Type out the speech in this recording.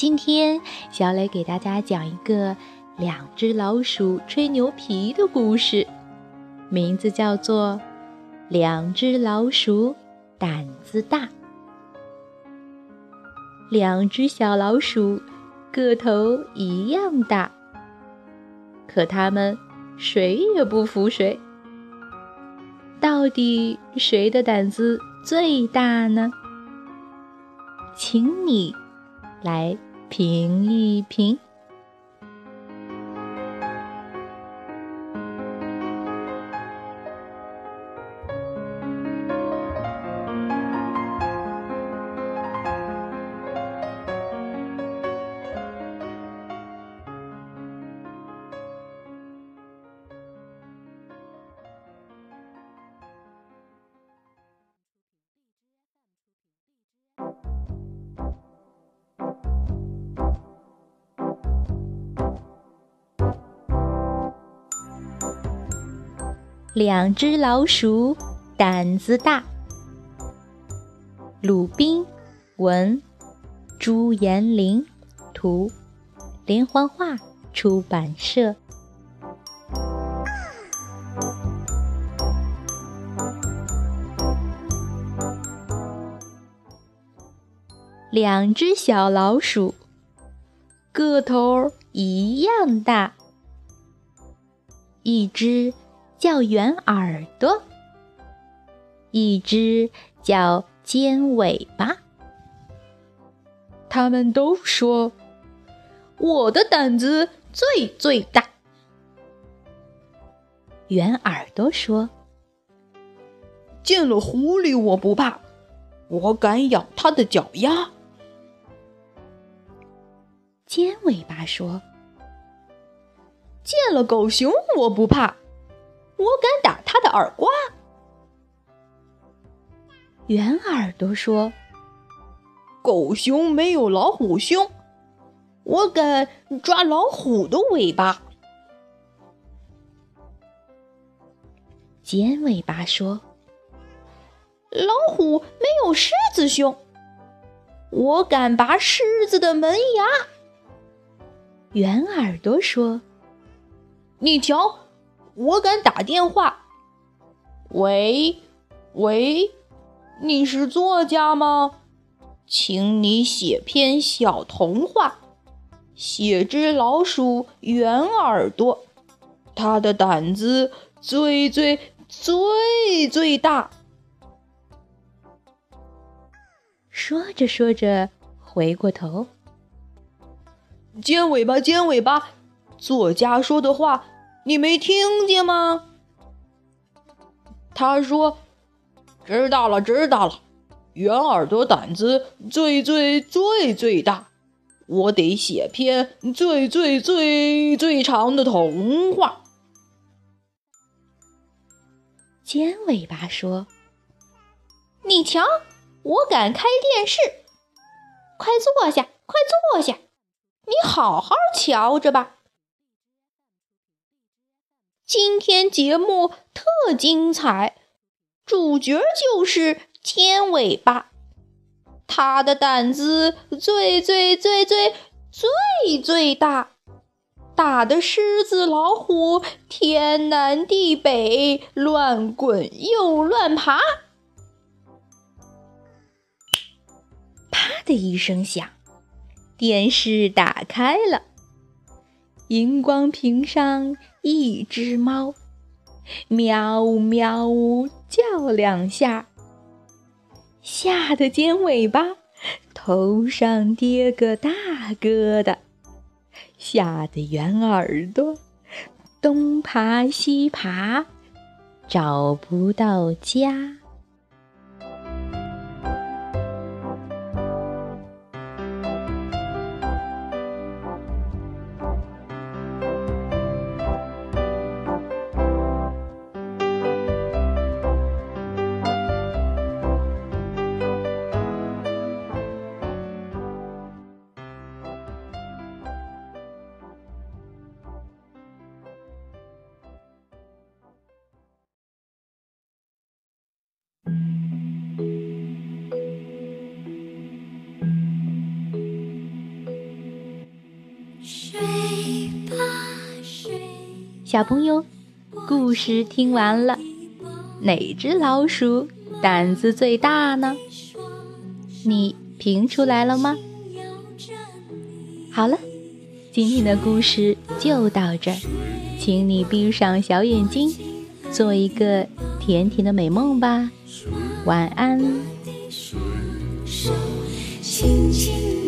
今天，小磊给大家讲一个两只老鼠吹牛皮的故事，名字叫做《两只老鼠》。胆子大，两只小老鼠个头一样大，可它们谁也不服谁。到底谁的胆子最大呢？请你来评一评。两只老鼠胆子大。鲁宾文，朱延龄图，连环画出版社。两只小老鼠，个头一样大，一只。叫圆耳朵，一只叫尖尾巴。他们都说我的胆子最最大。圆耳朵说：“见了狐狸我不怕，我敢咬它的脚丫。”尖尾巴说：“见了狗熊我不怕。”我敢打他的耳刮。圆耳朵说：“狗熊没有老虎凶，我敢抓老虎的尾巴。”尖尾巴说：“老虎没有狮子凶，我敢拔狮子的门牙。”圆耳朵说：“你瞧。”我敢打电话，喂，喂，你是作家吗？请你写篇小童话，写只老鼠圆耳朵，它的胆子最最最最大。说着说着，回过头，尖尾巴，尖尾巴，作家说的话。你没听见吗？他说：“知道了，知道了。圆耳朵胆子最最最最大，我得写篇最最最最长的童话。”尖尾巴说：“你瞧，我敢开电视。快坐下，快坐下，你好好瞧着吧。”今天节目特精彩，主角就是尖尾巴，他的胆子最最最最最最大，打的狮子老虎天南地北，乱滚又乱爬。啪的一声响，电视打开了。荧光屏上一只猫，喵呜喵呜叫两下，吓得尖尾巴头上跌个大疙瘩，吓得圆耳朵东爬西爬，找不到家。小朋友，故事听完了，哪只老鼠胆子最大呢？你评出来了吗？好了，今天的故事就到这儿，请你闭上小眼睛，做一个甜甜的美梦吧，晚安。轻轻